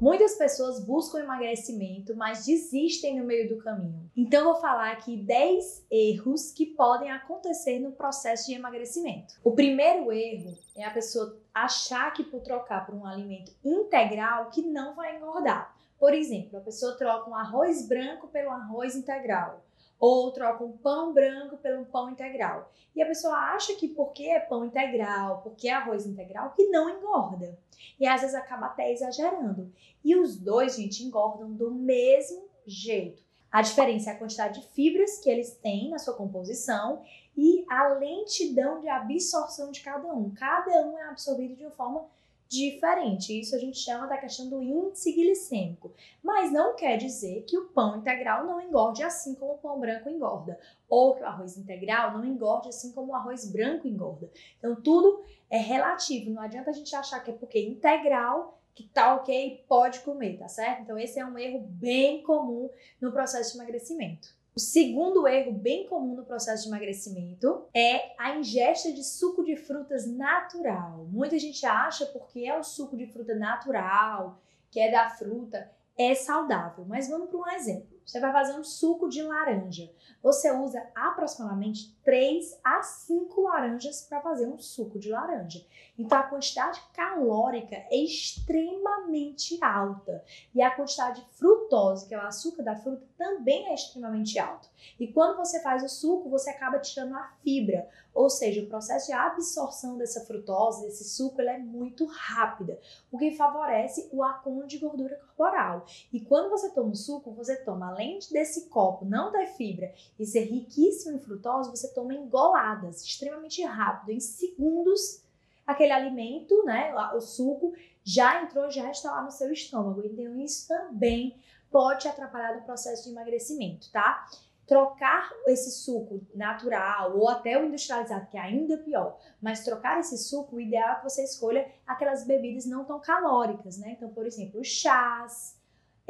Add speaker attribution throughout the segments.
Speaker 1: Muitas pessoas buscam emagrecimento, mas desistem no meio do caminho. Então, vou falar aqui 10 erros que podem acontecer no processo de emagrecimento. O primeiro erro é a pessoa achar que por trocar por um alimento integral que não vai engordar. Por exemplo, a pessoa troca um arroz branco pelo arroz integral ou troca um pão branco pelo pão integral. E a pessoa acha que porque é pão integral, porque é arroz integral, que não engorda. E às vezes acaba até exagerando. E os dois, gente, engordam do mesmo jeito. A diferença é a quantidade de fibras que eles têm na sua composição e a lentidão de absorção de cada um. Cada um é absorvido de uma forma diferente. Isso a gente chama da questão do índice glicêmico. Mas não quer dizer que o pão integral não engorde assim como o pão branco engorda, ou que o arroz integral não engorde assim como o arroz branco engorda. Então tudo é relativo, não adianta a gente achar que é porque integral que tá ok, pode comer, tá certo? Então esse é um erro bem comum no processo de emagrecimento. O segundo erro bem comum no processo de emagrecimento é a ingesta de suco de frutas natural. Muita gente acha porque é o suco de fruta natural, que é da fruta, é saudável. Mas vamos para um exemplo. Você vai fazer um suco de laranja. Você usa aproximadamente 3 a 5 laranjas para fazer um suco de laranja. Então a quantidade calórica é extremamente alta e a quantidade de frutose, que é o açúcar da fruta, também é extremamente alta. E quando você faz o suco, você acaba tirando a fibra, ou seja, o processo de absorção dessa frutose, desse suco, é muito rápida, o que favorece o acúmulo de gordura corporal. E quando você toma o suco, você toma além desse copo não ter fibra e ser riquíssimo em frutose, você toma engoladas, extremamente rápido, em segundos aquele alimento, né, o suco, já entrou, já está lá no seu estômago. Então, isso também pode atrapalhar no processo de emagrecimento, tá? Trocar esse suco natural ou até o industrializado, que é ainda pior, mas trocar esse suco, o ideal é que você escolha aquelas bebidas não tão calóricas, né? Então, por exemplo, chás,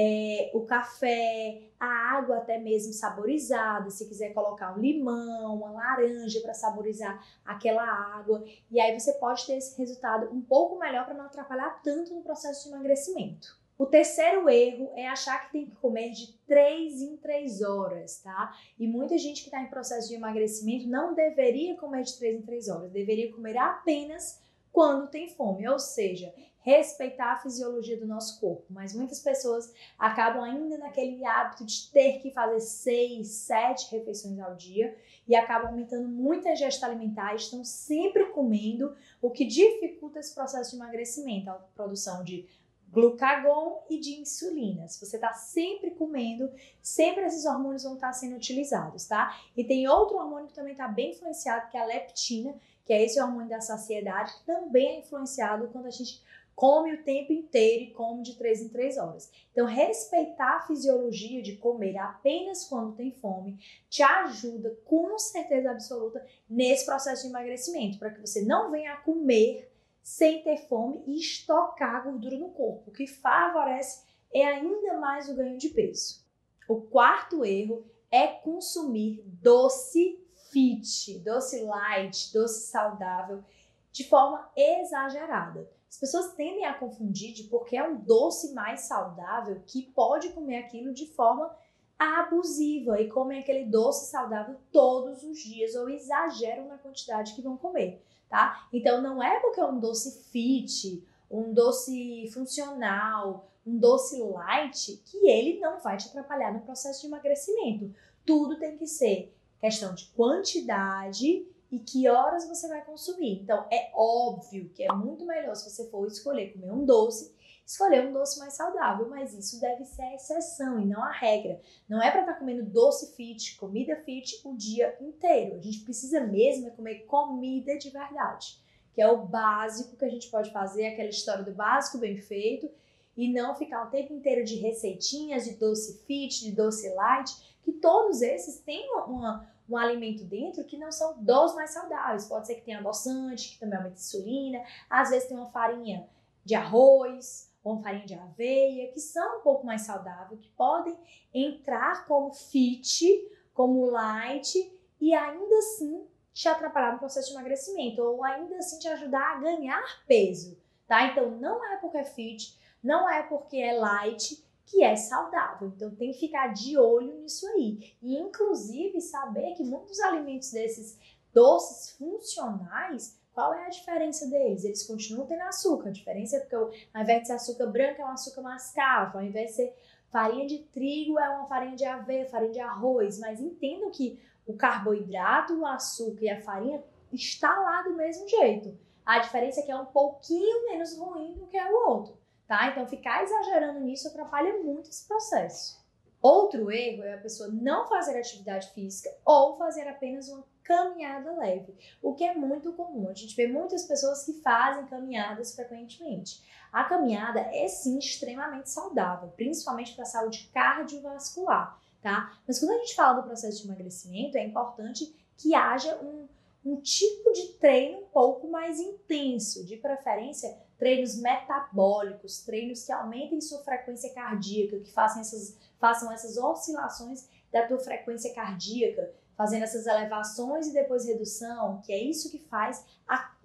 Speaker 1: é, o café, a água até mesmo saborizada, se quiser colocar um limão, uma laranja para saborizar aquela água. E aí você pode ter esse resultado um pouco melhor para não atrapalhar tanto no processo de emagrecimento. O terceiro erro é achar que tem que comer de 3 em 3 horas, tá? E muita gente que está em processo de emagrecimento não deveria comer de 3 em 3 horas, deveria comer apenas quando tem fome, ou seja, respeitar a fisiologia do nosso corpo. Mas muitas pessoas acabam ainda naquele hábito de ter que fazer seis, sete refeições ao dia e acabam aumentando muito a ingesta alimentar, estão sempre comendo, o que dificulta esse processo de emagrecimento, a produção de glucagon e de insulina. Se você está sempre comendo, sempre esses hormônios vão estar sendo utilizados, tá? E tem outro hormônio que também está bem influenciado, que é a leptina, que é esse hormônio da saciedade, que também é influenciado quando a gente come o tempo inteiro e come de 3 em 3 horas. Então, respeitar a fisiologia de comer apenas quando tem fome te ajuda com certeza absoluta nesse processo de emagrecimento, para que você não venha a comer sem ter fome e estocar gordura no corpo, o que favorece é ainda mais o ganho de peso. O quarto erro é consumir doce fit, doce light, doce saudável de forma exagerada. As pessoas tendem a confundir de porque é um doce mais saudável que pode comer aquilo de forma abusiva e comem aquele doce saudável todos os dias ou exageram na quantidade que vão comer, tá? Então não é porque é um doce fit, um doce funcional, um doce light que ele não vai te atrapalhar no processo de emagrecimento. Tudo tem que ser questão de quantidade e que horas você vai consumir. Então, é óbvio que é muito melhor se você for escolher comer um doce, escolher um doce mais saudável, mas isso deve ser a exceção e não a regra. Não é para estar tá comendo doce fit, comida fit o dia inteiro. A gente precisa mesmo é comer comida de verdade, que é o básico que a gente pode fazer, aquela história do básico bem feito e não ficar o tempo inteiro de receitinhas de doce fit, de doce light, que todos esses têm uma um alimento dentro que não são dos mais saudáveis. Pode ser que tenha adoçante, que também aumenta a insulina, às vezes tem uma farinha de arroz uma farinha de aveia, que são um pouco mais saudáveis, que podem entrar como fit, como light e ainda assim te atrapalhar no processo de emagrecimento ou ainda assim te ajudar a ganhar peso, tá? Então não é porque é fit, Não é porque é light que é saudável. Então tem que ficar de olho nisso aí. E inclusive saber que muitos alimentos desses doces funcionais, qual é a diferença deles? Eles continuam tendo açúcar. A diferença é porque ao invés de ser açúcar branco é um açúcar mascavo, ao invés de ser farinha de trigo é uma farinha de aveia, farinha de arroz, mas entendam que o carboidrato, o açúcar e a farinha está lá do mesmo jeito. A diferença é que é um pouquinho menos ruim do que é o outro tá? Então ficar exagerando nisso atrapalha muito esse processo. Outro erro é a pessoa não fazer atividade física ou fazer apenas uma caminhada leve, o que é muito comum. A gente vê muitas pessoas que fazem caminhadas frequentemente. A caminhada é sim extremamente saudável, principalmente para a saúde cardiovascular, tá? Mas quando a gente fala do processo de emagrecimento, é importante que haja um, um tipo de treino um pouco mais intenso, de preferência treinos metabólicos, treinos que aumentem sua frequência cardíaca, que façam essas, façam essas oscilações da tua frequência cardíaca, fazendo essas elevações e depois redução, que é isso que faz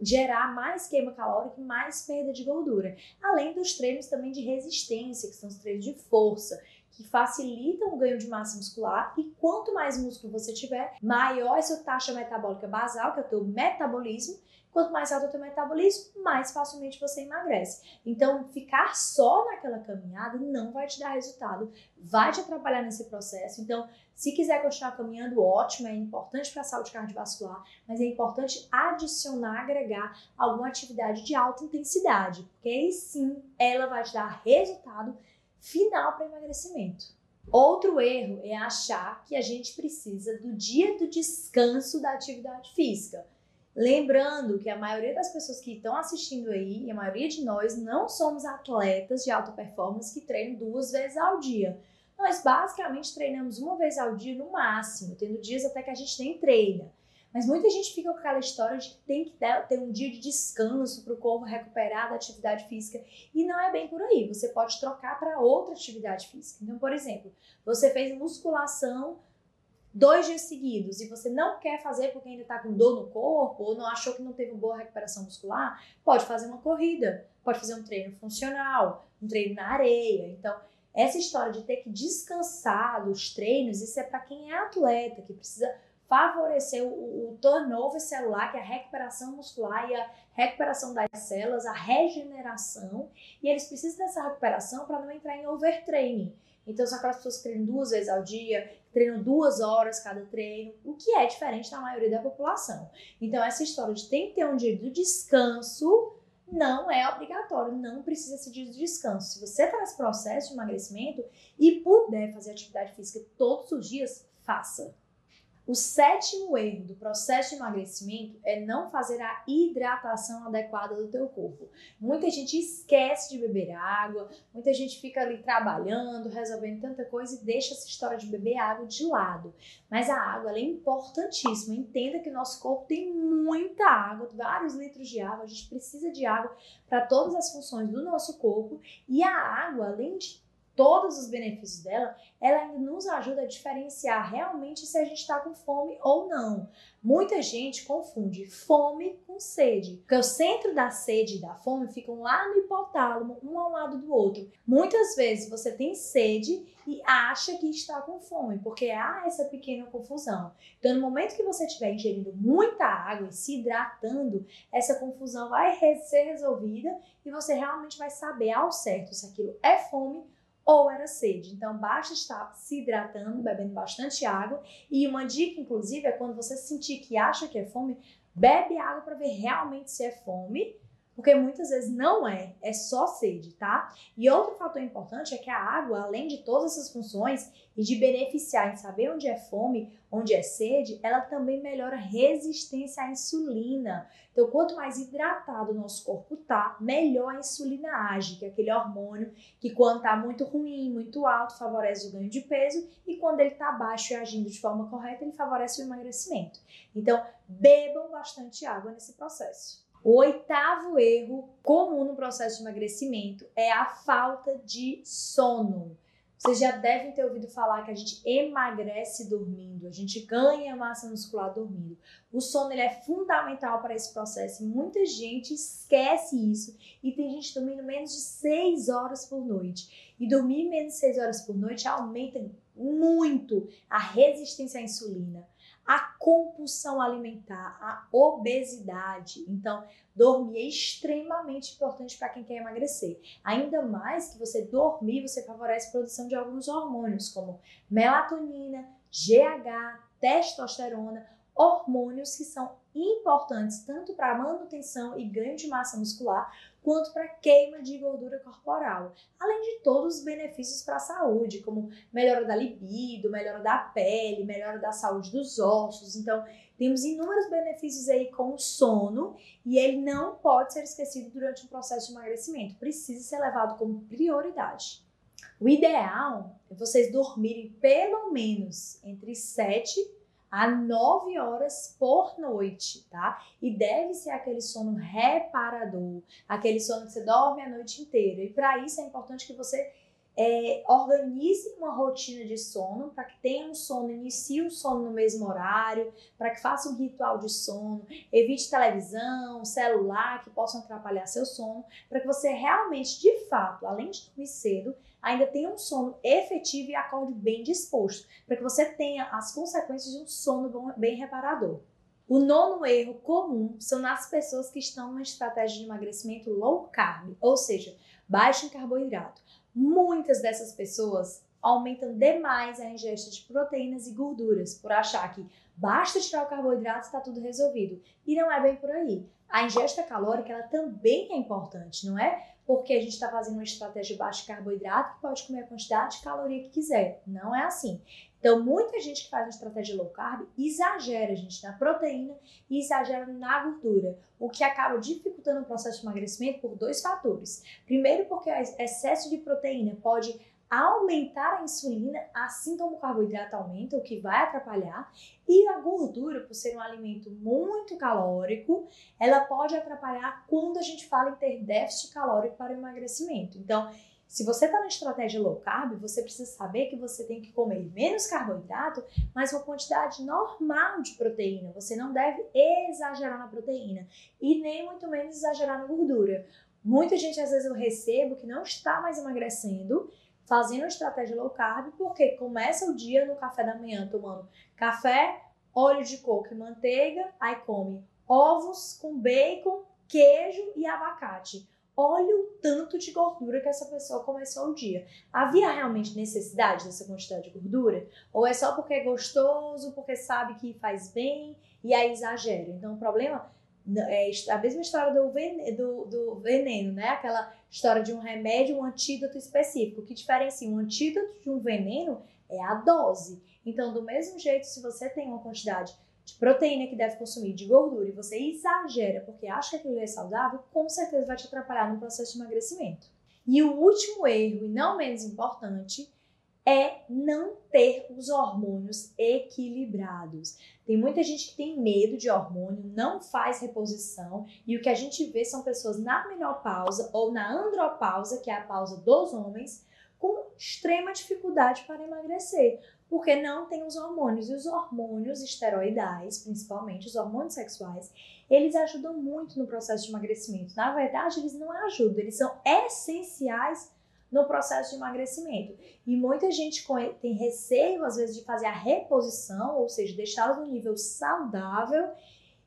Speaker 1: gerar mais queima calórica e mais perda de gordura. Além dos treinos também de resistência, que são os treinos de força, que facilitam o ganho de massa muscular e quanto mais músculo você tiver, maior é a sua taxa metabólica basal, que é o teu metabolismo, Quanto mais alto é o teu metabolismo, mais facilmente você emagrece. Então, ficar só naquela caminhada não vai te dar resultado, vai te atrapalhar nesse processo. Então, se quiser continuar caminhando, ótimo, é importante para a saúde cardiovascular, mas é importante adicionar, agregar alguma atividade de alta intensidade, porque aí sim ela vai te dar resultado final para emagrecimento. Outro erro é achar que a gente precisa do dia do descanso da atividade física. Lembrando que a maioria das pessoas que estão assistindo aí, e a maioria de nós, não somos atletas de alta performance que treinam duas vezes ao dia. Nós basicamente treinamos uma vez ao dia no máximo, tendo dias até que a gente nem treina. Mas muita gente fica com aquela história de que tem que ter um dia de descanso para o corpo recuperar da atividade física. E não é bem por aí. Você pode trocar para outra atividade física. Então, por exemplo, você fez musculação dois dias seguidos e você não quer fazer porque ainda está com dor no corpo ou não achou que não teve uma boa recuperação muscular, pode fazer uma corrida, pode fazer um treino funcional, um treino na areia. Então, essa história de ter que descansar dos treinos, isso é para quem é atleta, que precisa favorecer o, o turnover celular, que é a recuperação muscular e a recuperação das células, a regeneração, e eles precisam dessa recuperação para não entrar em overtraining. Então, são aquelas pessoas que treinam duas vezes ao dia, treinam duas horas cada treino, o que é diferente da maioria da população. Então, essa história de tem que ter um dia de descanso não é obrigatório, não precisa ser dia de descanso. Se você está nesse processo de emagrecimento e puder fazer atividade física todos os dias, faça. O sétimo erro do processo de emagrecimento é não fazer a hidratação adequada do teu corpo. Muita gente esquece de beber água, muita gente fica ali trabalhando, resolvendo tanta coisa e deixa essa história de beber água de lado. Mas a água é importantíssima. Entenda que o nosso corpo tem muita água, vários litros de água, a gente precisa de água para todas as funções do nosso corpo e a água, além de todos os benefícios dela, ela ainda nos ajuda a diferenciar realmente se a gente está com fome ou não. Muita gente confunde fome com sede, porque o centro da sede e da fome ficam lá no hipotálamo, um ao lado do outro. Muitas vezes você tem sede e acha que está com fome, porque há essa pequena confusão. Então, no momento que você estiver ingerindo muita água e se hidratando, essa confusão vai ser resolvida e você realmente vai saber ao certo se aquilo é fome ou era sede. Então, basta estar se hidratando, bebendo bastante água. E uma dica, inclusive, é quando você sentir que acha que é fome, bebe água para ver realmente se é fome porque muitas vezes não é, é só sede, tá? E outro fator importante é que a água, além de todas essas funções e de beneficiar em saber onde é fome, onde é sede, ela também melhora a resistência à insulina. Então, quanto mais hidratado o nosso corpo tá, melhor a insulina age, que é aquele hormônio que quando tá muito ruim, muito alto, favorece o ganho de peso e quando ele tá baixo e agindo de forma correta, ele favorece o emagrecimento. Então, bebam bastante água nesse processo. O oitavo erro comum no processo de emagrecimento é a falta de sono. Vocês já devem ter ouvido falar que a gente emagrece dormindo, a gente ganha massa muscular dormindo. O sono ele é fundamental para esse processo e muita gente esquece isso e tem gente dormindo menos de 6 horas por noite. E dormir menos de 6 horas por noite aumenta muito a resistência à insulina, a compulsão alimentar, a obesidade. Então, dormir é extremamente importante para quem quer emagrecer. Ainda mais que você dormir, você favorece a produção de alguns hormônios, como melatonina, GH, testosterona, hormônios que são importantes tanto para manutenção e ganho de massa muscular, quanto para queima de gordura corporal, além de todos os benefícios para a saúde, como melhora da libido, melhora da pele, melhora da saúde dos ossos. Então, temos inúmeros benefícios aí com o sono e ele não pode ser esquecido durante o processo de emagrecimento, precisa ser levado como prioridade. O ideal é vocês dormirem pelo menos entre 7 a 9 horas por noite, tá? E deve ser aquele sono reparador, aquele sono que você dorme a noite inteira. E para isso é importante que você é, organize uma rotina de sono para que tenha um sono, inicie o sono no mesmo horário, para que faça um ritual de sono, evite televisão, celular que possam atrapalhar seu sono, para que você realmente, de fato, além de dormir cedo, ainda tenha um sono efetivo e acorde bem disposto, para que você tenha as consequências de um sono bem reparador. O nono erro comum são nas pessoas que estão numa estratégia de emagrecimento low carb, ou seja, baixo em carboidrato. Muitas dessas pessoas aumentam demais a ingesta de proteínas e gorduras por achar que basta tirar o carboidrato e está tudo resolvido. E não é bem por aí. A ingesta calórica ela também é importante, não é? porque a gente está fazendo uma estratégia de baixo carboidrato que pode comer a quantidade de caloria que quiser. Não é assim. Então, muita gente que faz uma estratégia low carb exagera, gente, na proteína e exagera na gordura, o que acaba dificultando o processo de emagrecimento por dois fatores. Primeiro, porque o excesso de proteína pode aumentar a insulina, assim como o carboidrato aumenta, o que vai atrapalhar. E a gordura, por ser um alimento muito calórico, ela pode atrapalhar quando a gente fala em ter déficit calórico para o emagrecimento. Então, se você está na estratégia low carb, você precisa saber que você tem que comer menos carboidrato, mas uma quantidade normal de proteína. Você não deve exagerar na proteína e nem muito menos exagerar na gordura. Muita gente, às vezes, eu recebo que não está mais emagrecendo fazendo estratégia low carb, porque começa o dia no café da manhã tomando café, óleo de coco e manteiga, aí come ovos com bacon, queijo e abacate. Olha o tanto de gordura que essa pessoa começou o dia. Havia realmente necessidade dessa quantidade de gordura? Ou é só porque é gostoso, porque sabe que faz bem e aí exagera? Então o problema é a mesma história do veneno, do, do veneno, né? Aquela história de um remédio, um antídoto específico. O que diferencia um antídoto de um veneno é a dose. Então, do mesmo jeito, se você tem uma quantidade de proteína que deve consumir, de gordura, e você exagera porque acha que aquilo é saudável, com certeza vai te atrapalhar no processo de emagrecimento. E o último erro, e não menos importante, é não ter os hormônios equilibrados. Tem muita gente que tem medo de hormônio, não faz reposição, e o que a gente vê são pessoas na menopausa ou na andropausa, que é a pausa dos homens, com extrema dificuldade para emagrecer, porque não tem os hormônios. E os hormônios esteroidais, principalmente os hormônios sexuais, eles ajudam muito no processo de emagrecimento. Na verdade, eles não ajudam, eles são essenciais no processo de emagrecimento. E muita gente tem receio, às vezes, de fazer a reposição, ou seja, deixá-los no nível saudável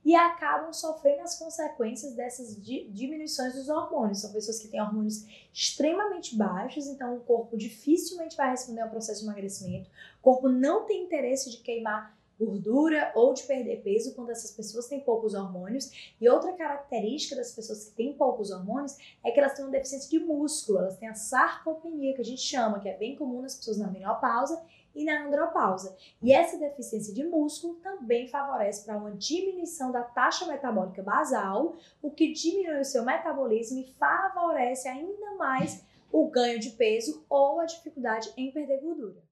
Speaker 1: e acabam sofrendo as consequências dessas diminuições dos hormônios. São pessoas que têm hormônios extremamente baixos, então o corpo dificilmente vai responder ao processo de emagrecimento. O corpo não tem interesse de queimar gordura ou de perder peso quando essas pessoas têm poucos hormônios. E outra característica das pessoas que têm poucos hormônios é que elas têm uma deficiência de músculo, elas têm a sarcopenia, que a gente chama, que é bem comum nas pessoas na menopausa e na andropausa. E essa deficiência de músculo também favorece para uma diminuição da taxa metabólica basal, o que diminui o seu metabolismo e favorece ainda mais o ganho de peso ou a dificuldade em perder gordura.